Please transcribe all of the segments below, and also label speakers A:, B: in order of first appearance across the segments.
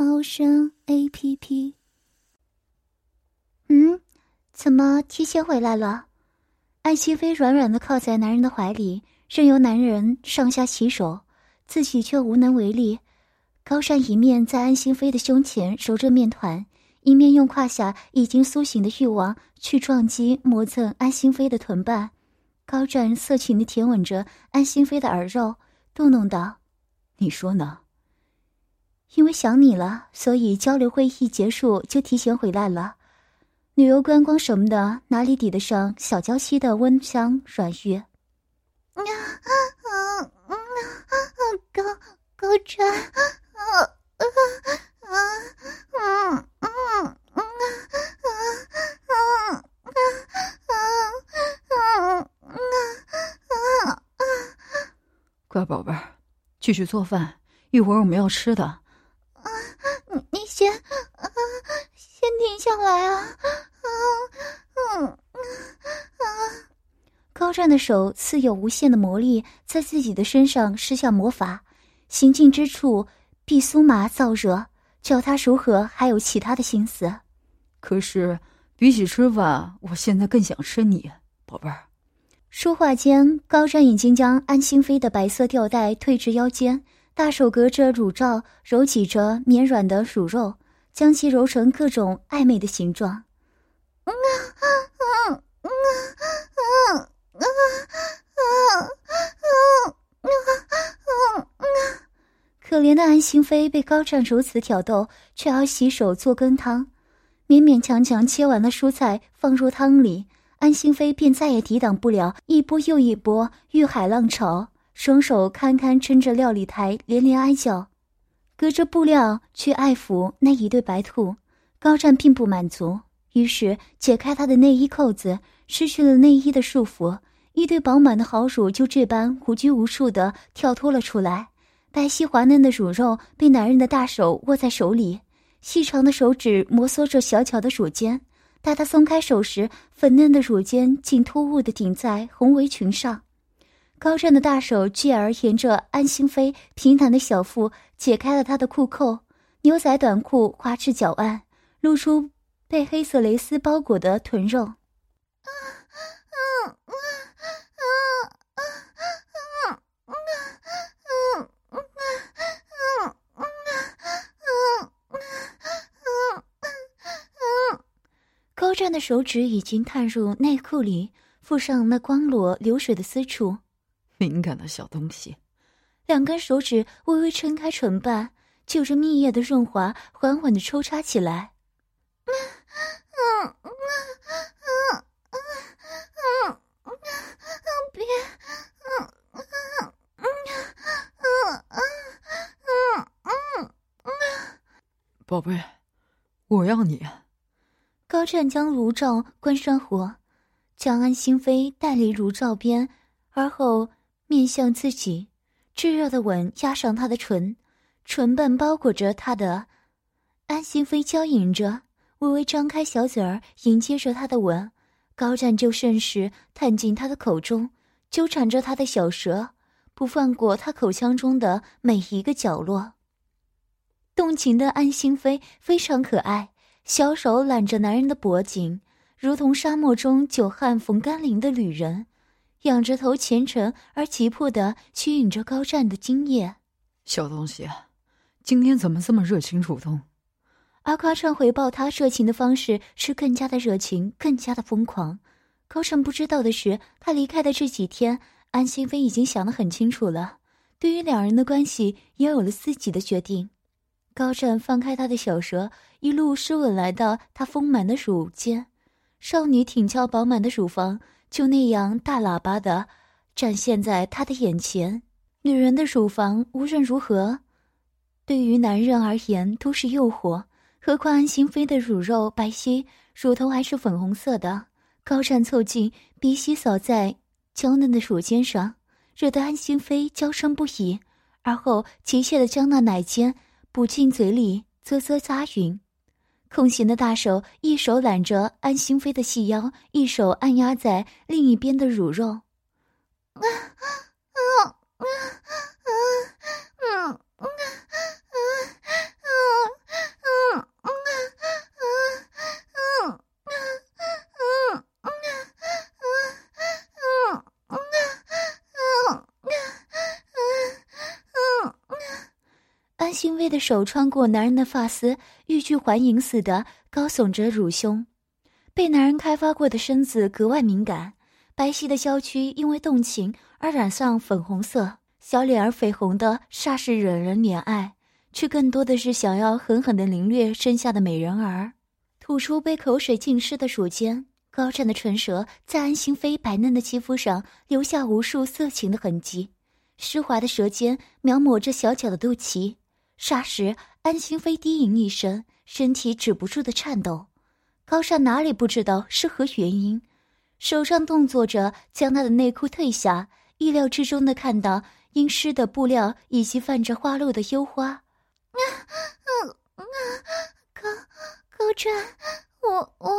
A: 猫声 A P P。嗯，怎么提前回来了？安心飞软软的靠在男人的怀里，任由男人上下其手，自己却无能为力。高山一面在安心飞的胸前揉着面团，一面用胯下已经苏醒的欲望去撞击磨蹭安心飞的臀瓣。高湛色情的舔吻着安心飞的耳肉，嘟哝道：“
B: 你说呢？”
A: 因为想你了，所以交流会一结束就提前回来了。旅游观光什么的，哪里抵得上小娇妻的温香软玉？啊啊啊啊！高高湛，啊啊啊啊啊啊啊
B: 啊啊啊！乖宝贝儿，继续做饭，一会儿我们要吃的。
A: 停下来啊！嗯嗯啊！高湛的手似有无限的魔力，在自己的身上施下魔法，行进之处必酥麻燥热，叫他如何还有其他的心思？
B: 可是比起吃饭，我现在更想吃你，宝贝儿。
A: 说话间，高湛已经将安心妃的白色吊带退至腰间。大手隔着乳罩揉挤着绵软的乳肉，将其揉成各种暧昧的形状。嗯啊啊啊啊啊啊啊啊啊！可怜的安心妃被高湛如此挑逗，却要洗手做羹汤，勉勉强强切完了蔬菜放入汤里，安心妃便再也抵挡不了一波又一波欲海浪潮。双手堪堪撑着料理台，连连哀叫，隔着布料去爱抚那一对白兔。高湛并不满足，于是解开他的内衣扣子，失去了内衣的束缚，一对饱满的好乳就这般无拘无束地跳脱了出来。白皙滑嫩的乳肉被男人的大手握在手里，细长的手指摩挲着小巧的乳尖。待他松开手时，粉嫩的乳尖竟突兀地顶在红围裙上。高湛的大手继而沿着安心妃平坦的小腹解开了她的裤扣，牛仔短裤滑至脚腕，露出被黑色蕾丝包裹的臀肉。高湛的手指已经探入内裤里，附上那光裸流水的私处。
B: 敏感的小东西，
A: 两根手指微微撑开唇瓣，就着蜜液的润滑，缓缓的抽插起来。嗯嗯嗯嗯嗯嗯嗯，别，嗯嗯嗯嗯嗯嗯嗯，
B: 宝贝，我要你。
A: 高湛将炉灶关上火，将安心妃带离炉灶边，而后。面向自己，炙热的吻压上他的唇，唇瓣包裹着他的。安心妃娇吟着，微微张开小嘴儿迎接着他的吻。高湛就顺势探进他的口中，纠缠着他的小舌，不放过他口腔中的每一个角落。动情的安心妃非常可爱，小手揽着男人的脖颈，如同沙漠中久旱逢甘霖的旅人。仰着头，虔诚而急迫的吸引着高湛的精液。
B: 小东西，今天怎么这么热情主动？
A: 阿高湛回报他热情的方式是更加的热情，更加的疯狂。高湛不知道的是，他离开的这几天，安心妃已经想得很清楚了，对于两人的关系也有了自己的决定。高湛放开他的小舌，一路湿吻来到他丰满的乳尖，少女挺翘饱满的乳房。就那样大喇叭的展现在他的眼前，女人的乳房无论如何，对于男人而言都是诱惑。何况安心妃的乳肉白皙，乳头还是粉红色的。高湛凑近，鼻息扫在娇嫩的乳尖上，惹得安心妃娇声不已。而后急切的将那奶尖补进嘴里，啧啧咂吮。空闲的大手一手揽着安心妃的细腰一手按压在另一边的乳肉。的手穿过男人的发丝，欲拒还迎似的高耸着乳胸，被男人开发过的身子格外敏感。白皙的娇躯因为动情而染上粉红色，小脸儿绯红的煞是惹人怜爱，却更多的是想要狠狠的凌虐身下的美人儿。吐出被口水浸湿的乳尖，高湛的唇舌在安心妃白嫩的肌肤上留下无数色情的痕迹，湿滑的舌尖描摹着小巧的肚脐。霎时，安心妃低吟一声，身体止不住的颤抖。高湛哪里不知道是何原因？手上动作着，将她的内裤褪下，意料之中的看到阴湿的布料以及泛着花露的幽花。啊啊啊！高高湛，我我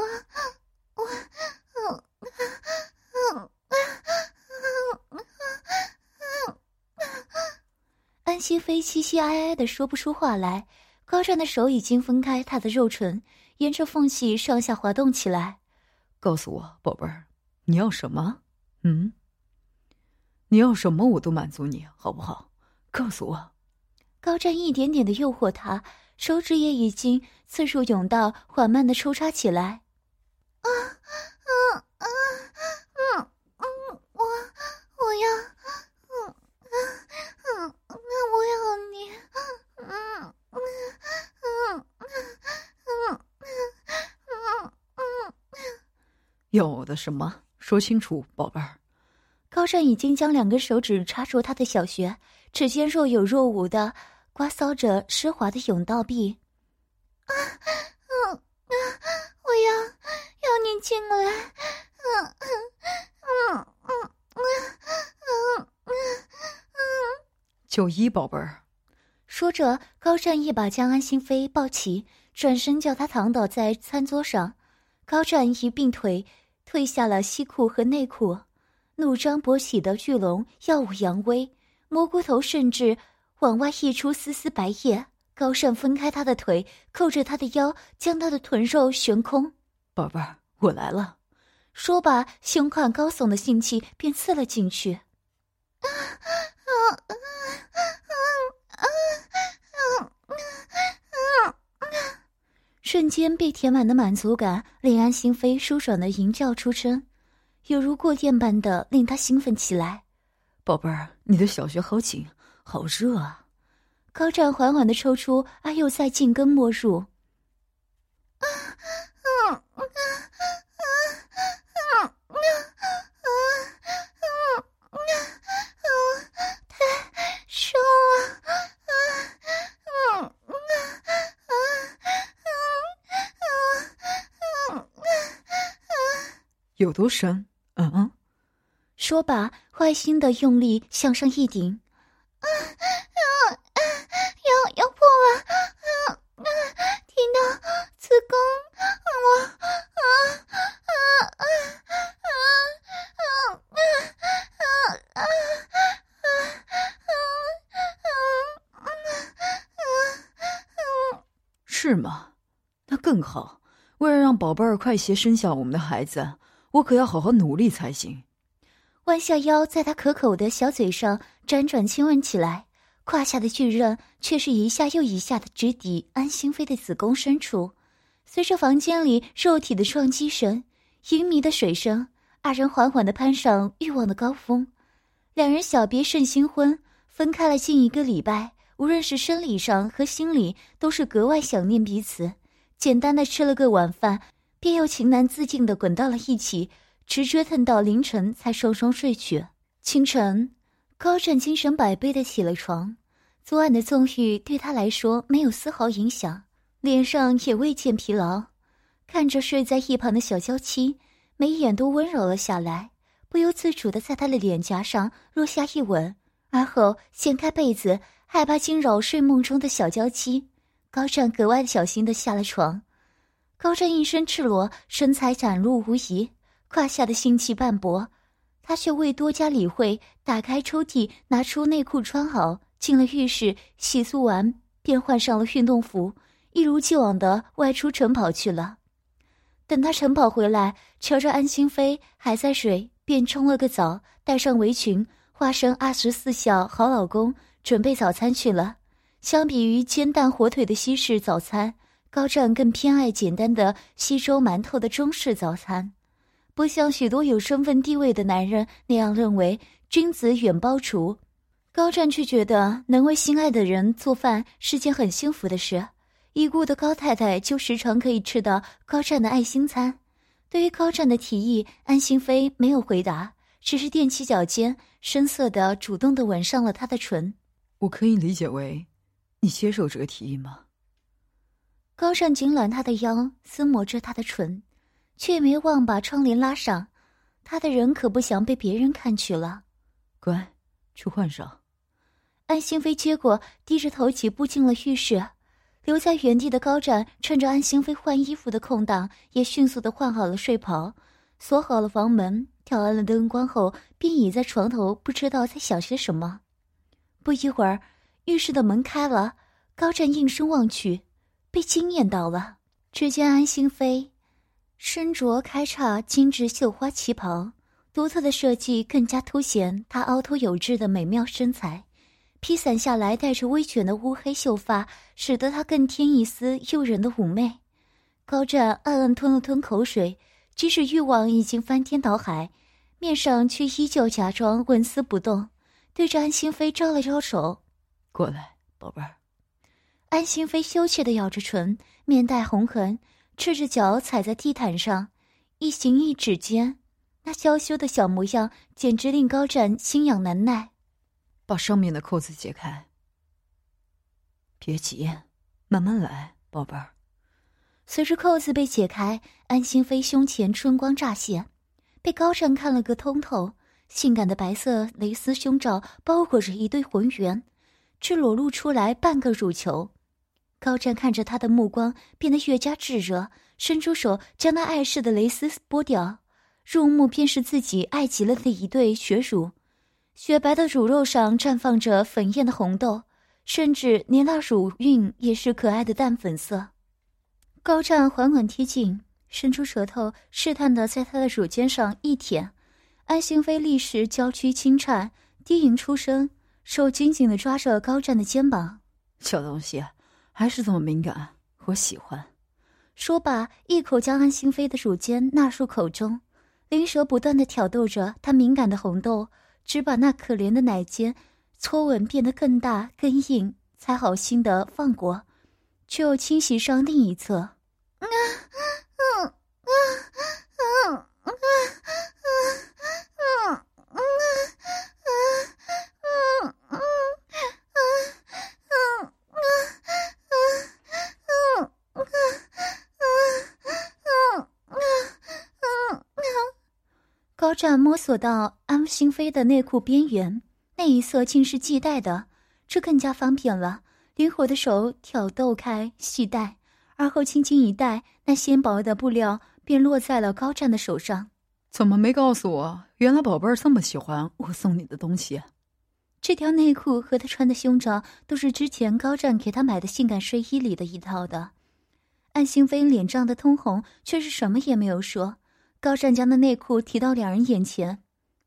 A: 我，啊啊啊啊啊啊！安心妃凄凄哀哀的说不出话来，高湛的手已经分开她的肉唇，沿着缝隙上下滑动起来。
B: 告诉我，宝贝儿。你要什么？嗯？你要什么我都满足你，好不好？告诉我。
A: 高湛一点点的诱惑他，手指也已经次数甬道，缓慢的抽插起来。啊啊啊啊啊！我我要，我要你，嗯嗯嗯
B: 嗯嗯嗯，要我的什么？说清楚，宝贝儿。
A: 高湛已经将两根手指插入他的小穴，指尖若有若无的刮搔着湿滑的甬道壁。啊，嗯啊，我要要你进来，嗯嗯嗯嗯
B: 嗯嗯嗯。九一，宝贝儿。
A: 说着，高湛一把将安心妃抱起，转身叫她躺倒在餐桌上。高湛一并腿。褪下了西裤和内裤，怒张勃起的巨龙耀武扬威，蘑菇头甚至往外溢出丝丝白液。高湛分开他的腿，扣着他的腰，将他的臀肉悬空。
B: 宝贝儿，我来了。
A: 说罢，胸宽高耸的性器便刺了进去。瞬间被填满的满足感，令安心扉舒爽的吟叫出声，犹如过电般的令他兴奋起来。
B: 宝贝儿，你的小穴好紧，好热啊！
A: 高湛缓缓的抽出，而又再进根没入。啊啊啊啊啊啊啊啊啊！太爽了！啊啊啊啊！
B: 有多深？嗯嗯。
A: 说罢，坏心的用力向上一顶，啊啊啊！要要破了！啊啊！听到子宫，我啊啊啊啊啊啊啊啊啊
B: 啊啊！是吗？那更好。为了让宝贝儿快些生下我们的孩子。我可要好好努力才行。
A: 弯下腰，在他可口的小嘴上辗转亲吻起来，胯下的巨刃却是一下又一下的直抵安心妃的子宫深处。随着房间里肉体的撞击声、淫迷的水声，二人缓缓的攀上欲望的高峰。两人小别胜新婚，分开了近一个礼拜，无论是生理上和心理，都是格外想念彼此。简单的吃了个晚饭。便又情难自禁的滚到了一起，直折腾到凌晨才双双睡去。清晨，高湛精神百倍的起了床。昨晚的纵欲对他来说没有丝毫影响，脸上也未见疲劳，看着睡在一旁的小娇妻，眉眼都温柔了下来，不由自主的在他的脸颊上落下一吻，而后掀开被子，害怕惊扰睡梦中的小娇妻。高湛格外小心的下了床。高湛一身赤裸，身材展露无遗，胯下的腥气斑驳，他却未多加理会，打开抽屉，拿出内裤穿好，进了浴室，洗漱完便换上了运动服，一如既往的外出晨跑去了。等他晨跑回来，瞧着安心妃还在睡，便冲了个澡，戴上围裙，化身二十四孝好老公，准备早餐去了。相比于煎蛋火腿的西式早餐。高湛更偏爱简单的稀粥馒头的中式早餐，不像许多有身份地位的男人那样认为君子远庖厨，高湛却觉得能为心爱的人做饭是件很幸福的事。已故的高太太就时常可以吃到高湛的爱心餐。对于高湛的提议，安心妃没有回答，只是踮起脚尖，深色的主动的吻上了他的唇。
B: 我可以理解为，你接受这个提议吗？
A: 高湛紧揽他的腰，撕磨着他的唇，却没忘把窗帘拉上。他的人可不想被别人看去了。
B: 乖，去换上。
A: 安心妃接过，低着头几步进了浴室。留在原地的高湛趁着安心妃换衣服的空档，也迅速的换好了睡袍，锁好了房门，调暗了灯光后，便倚在床头，不知道在想些什么。不一会儿，浴室的门开了，高湛应声望去。被惊艳到了。只见安心妃身着开叉精致绣花旗袍，独特的设计更加凸显她凹凸有致的美妙身材。披散下来带着微卷的乌黑秀发，使得她更添一丝诱人的妩媚。高湛暗暗吞了吞口水，即使欲望已经翻天倒海，面上却依旧假装纹丝不动，对着安心妃招了招手：“
B: 过来，宝贝儿。”
A: 安心妃羞怯的咬着唇，面带红痕，赤着脚踩在地毯上，一行一指间，那娇羞的小模样简直令高湛心痒难耐。
B: 把上面的扣子解开，别急，慢慢来，宝贝儿。
A: 随着扣子被解开，安心妃胸前春光乍现，被高湛看了个通透。性感的白色蕾丝胸罩包裹着一对浑圆，只裸露出来半个乳球。高湛看着他的目光变得越加炙热，伸出手将那碍事的蕾丝剥掉，入目便是自己爱极了的一对雪乳，雪白的乳肉上绽放着粉艳的红豆，甚至连那乳晕也是可爱的淡粉色。高湛缓缓贴近，伸出舌头试探的在他的乳尖上一舔，安心妃立时娇躯轻颤，低吟出声，手紧紧的抓着高湛的肩膀：“
B: 小东西。”还是这么敏感，我喜欢。
A: 说罢，一口将安心妃的乳尖纳入口中，灵蛇不断的挑逗着她敏感的红豆，只把那可怜的奶尖搓吻变得更大更硬，才好心的放过，却又侵袭上另一侧。高湛摸索到安心妃的内裤边缘，那一侧竟是系带的，这更加方便了。灵活的手挑逗开系带，而后轻轻一带，那纤薄的布料便落在了高湛的手上。
B: 怎么没告诉我？原来宝贝儿这么喜欢我送你的东西。
A: 这条内裤和他穿的胸罩都是之前高湛给他买的性感睡衣里的一套的。安心妃脸涨得通红，却是什么也没有说。高湛将那内裤提到两人眼前，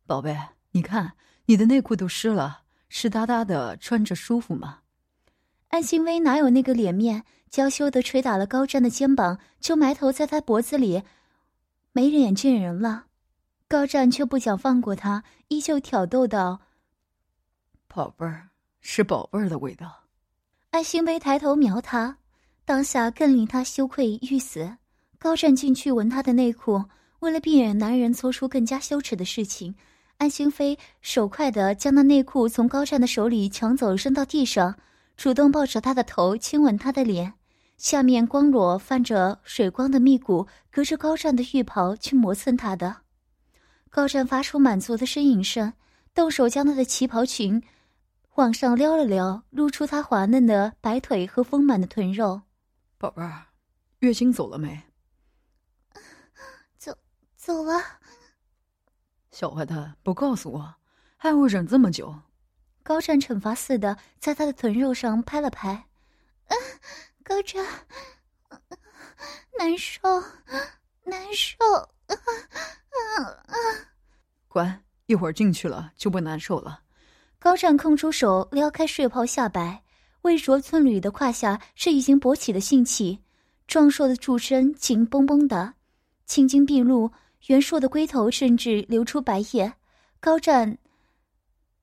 B: 宝贝，你看你的内裤都湿了，湿哒哒的，穿着舒服吗？
A: 安心薇哪有那个脸面，娇羞的捶打了高湛的肩膀，就埋头在他脖子里，没脸见人了。高湛却不想放过他，依旧挑逗道：“
B: 宝贝儿，是宝贝儿的味道。”
A: 安心薇抬头瞄他，当下更令他羞愧欲死。高湛进去闻他的内裤。为了避免男人做出更加羞耻的事情，安心妃手快地将那内裤从高湛的手里抢走，扔到地上，主动抱着他的头，亲吻他的脸，下面光裸泛着水光的蜜骨，隔着高湛的浴袍去磨蹭他的。高湛发出满足的呻吟声，动手将他的旗袍裙往上撩了撩，露出他滑嫩的白腿和丰满的臀肉。
B: 宝贝儿，月经走了没？
A: 走，走了。
B: 小坏蛋，不告诉我，害我忍这么久？
A: 高湛惩罚似的在他的臀肉上拍了拍。嗯，高湛，难受，难受。啊
B: 啊，乖，一会儿进去了就不难受了。
A: 高湛空出手撩开睡袍下摆，微着寸缕的胯下是已经勃起的性器，壮硕的柱身紧绷绷的，青筋毕露，袁硕的龟头甚至流出白液。高湛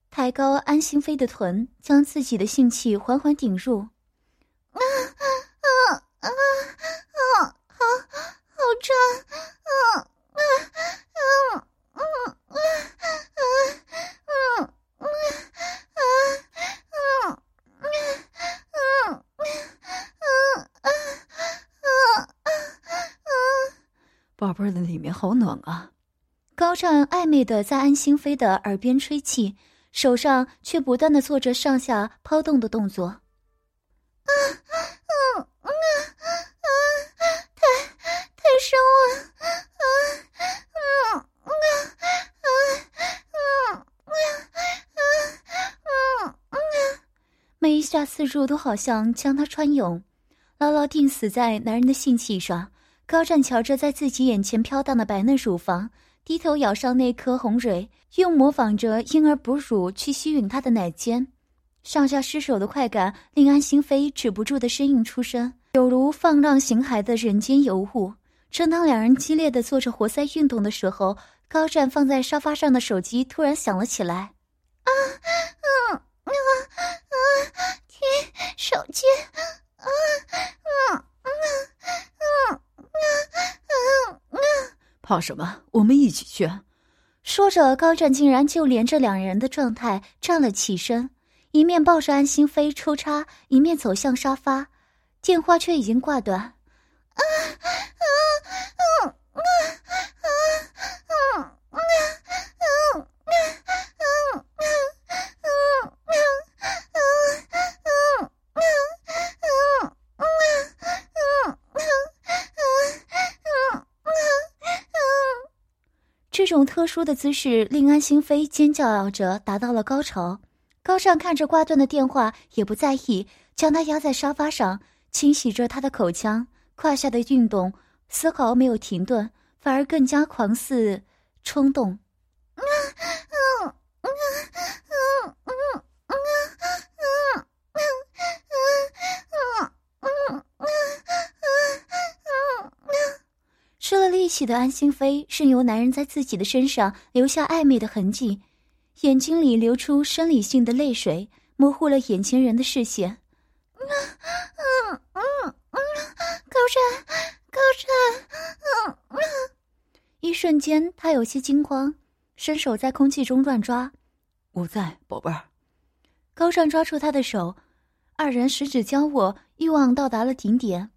A: 抬高安心妃的臀，将自己的性器缓缓顶入。好
B: 暖啊！
A: 高湛暧昧的在安心妃的耳边吹气，手上却不断的做着上下抛动的动作。啊啊啊啊！太太深了！啊啊啊啊啊啊啊啊！每一下刺入都好像将他穿涌，牢牢钉死在男人的性器上。高湛瞧着在自己眼前飘荡的白嫩乳房，低头咬上那颗红蕊，用模仿着婴儿哺乳去吸吮她的奶尖。上下失手的快感令安心妃止不住的呻吟出声，有如放浪形骸的人间尤物。正当两人激烈的做着活塞运动的时候，高湛放在沙发上的手机突然响了起来。啊啊啊啊！天手机。啊啊啊啊啊啊！
B: 怕什么？我们一起去。
A: 说着，高湛竟然就连着两人的状态站了起身。一面抱着安心飞抽插，一面走向沙发，电话却已经挂断。啊啊啊啊啊啊啊啊啊啊啊这种特殊的姿势令安心飞尖叫着达到了高潮。高尚看着挂断的电话，也不在意，将他压在沙发上，清洗着他的口腔，胯下的运动丝毫没有停顿，反而更加狂肆冲动。失了力气的安心妃，任由男人在自己的身上留下暧昧的痕迹。眼睛里流出生理性的泪水，模糊了眼前人的视线。嗯嗯嗯嗯，高湛，高湛，嗯嗯。一瞬间，他有些惊慌，伸手在空气中乱抓。
B: 我在，宝贝儿。
A: 高湛抓住他的手，二人十指交握，欲望到达了顶点。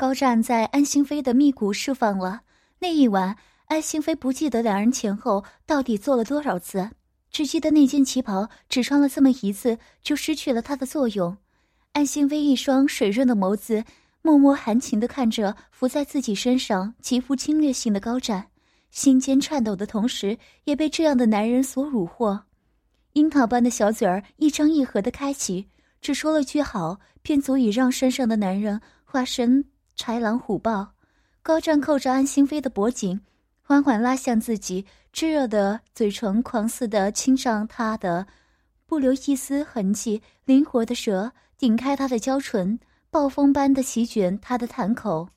A: 高湛在安心妃的密谷释放了。那一晚，安心妃不记得两人前后到底做了多少次。只记得那件旗袍只穿了这么一次，就失去了它的作用。安心妃一双水润的眸子，默默含情地看着伏在自己身上极富侵略性的高湛，心尖颤抖的同时，也被这样的男人所虏获。樱桃般的小嘴儿一张一合地开启，只说了句好，便足以让身上的男人化身豺狼虎豹。高湛扣着安心妃的脖颈。缓缓拉向自己，炙热的嘴唇狂似的亲上她的，不留一丝痕迹。灵活的舌顶开她的娇唇，暴风般的席卷她的潭口。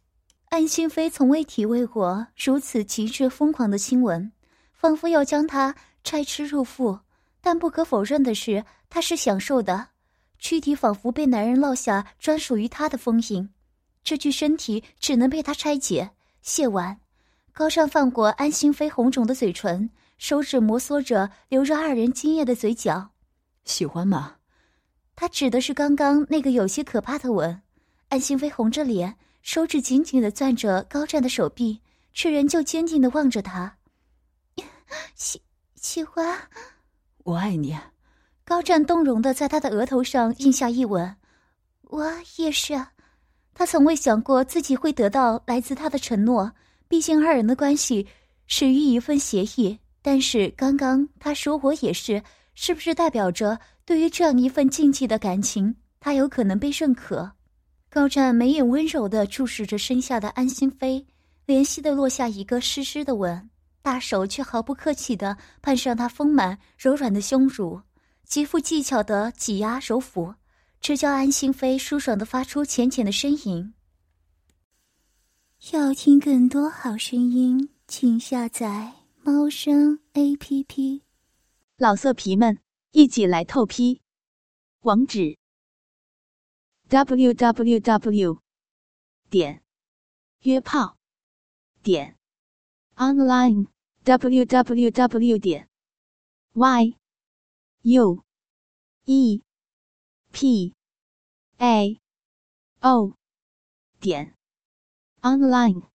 A: 安心妃从未体味过如此极致疯狂的亲吻，仿佛要将他拆吃入腹。但不可否认的是，她是享受的，躯体仿佛被男人烙下专属于他的封印。这具身体只能被他拆解、卸完。高尚放过安心妃红肿的嘴唇，手指摩挲着流着二人精液的嘴角。
B: 喜欢吗？
A: 他指的是刚刚那个有些可怕的吻。安心飞红着脸，手指紧紧的攥着高湛的手臂，却仍旧坚定的望着他。喜喜欢，
B: 我爱你。
A: 高湛动容的在他的额头上印下一吻。我也是。他从未想过自己会得到来自他的承诺，毕竟二人的关系始于一份协议。但是刚刚他说我也是，是不是代表着对于这样一份禁忌的感情，他有可能被认可？高湛眉眼温柔的注视着身下的安心妃，怜惜的落下一个湿湿的吻，大手却毫不客气的攀上她丰满柔软的胸乳，极富技巧的挤压揉抚。只叫安心妃舒爽的发出浅浅的呻吟。要听更多好声音，请下载猫声 A P P。
C: 老色皮们，一起来透批！网址：w w w 点约炮点 online w w w 点 y u e p a o 点 online。